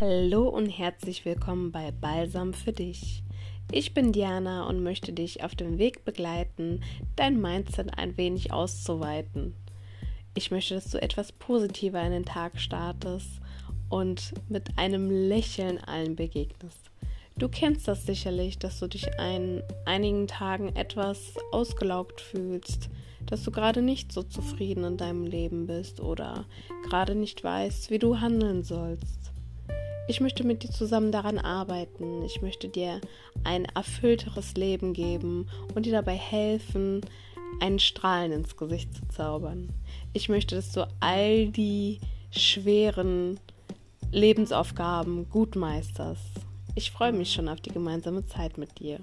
Hallo und herzlich willkommen bei Balsam für dich. Ich bin Diana und möchte dich auf dem Weg begleiten, dein Mindset ein wenig auszuweiten. Ich möchte, dass du etwas positiver in den Tag startest und mit einem Lächeln allen begegnest. Du kennst das sicherlich, dass du dich an einigen Tagen etwas ausgelaugt fühlst, dass du gerade nicht so zufrieden in deinem Leben bist oder gerade nicht weißt, wie du handeln sollst. Ich möchte mit dir zusammen daran arbeiten. Ich möchte dir ein erfüllteres Leben geben und dir dabei helfen, einen Strahlen ins Gesicht zu zaubern. Ich möchte, dass du all die schweren Lebensaufgaben gut meisterst. Ich freue mich schon auf die gemeinsame Zeit mit dir.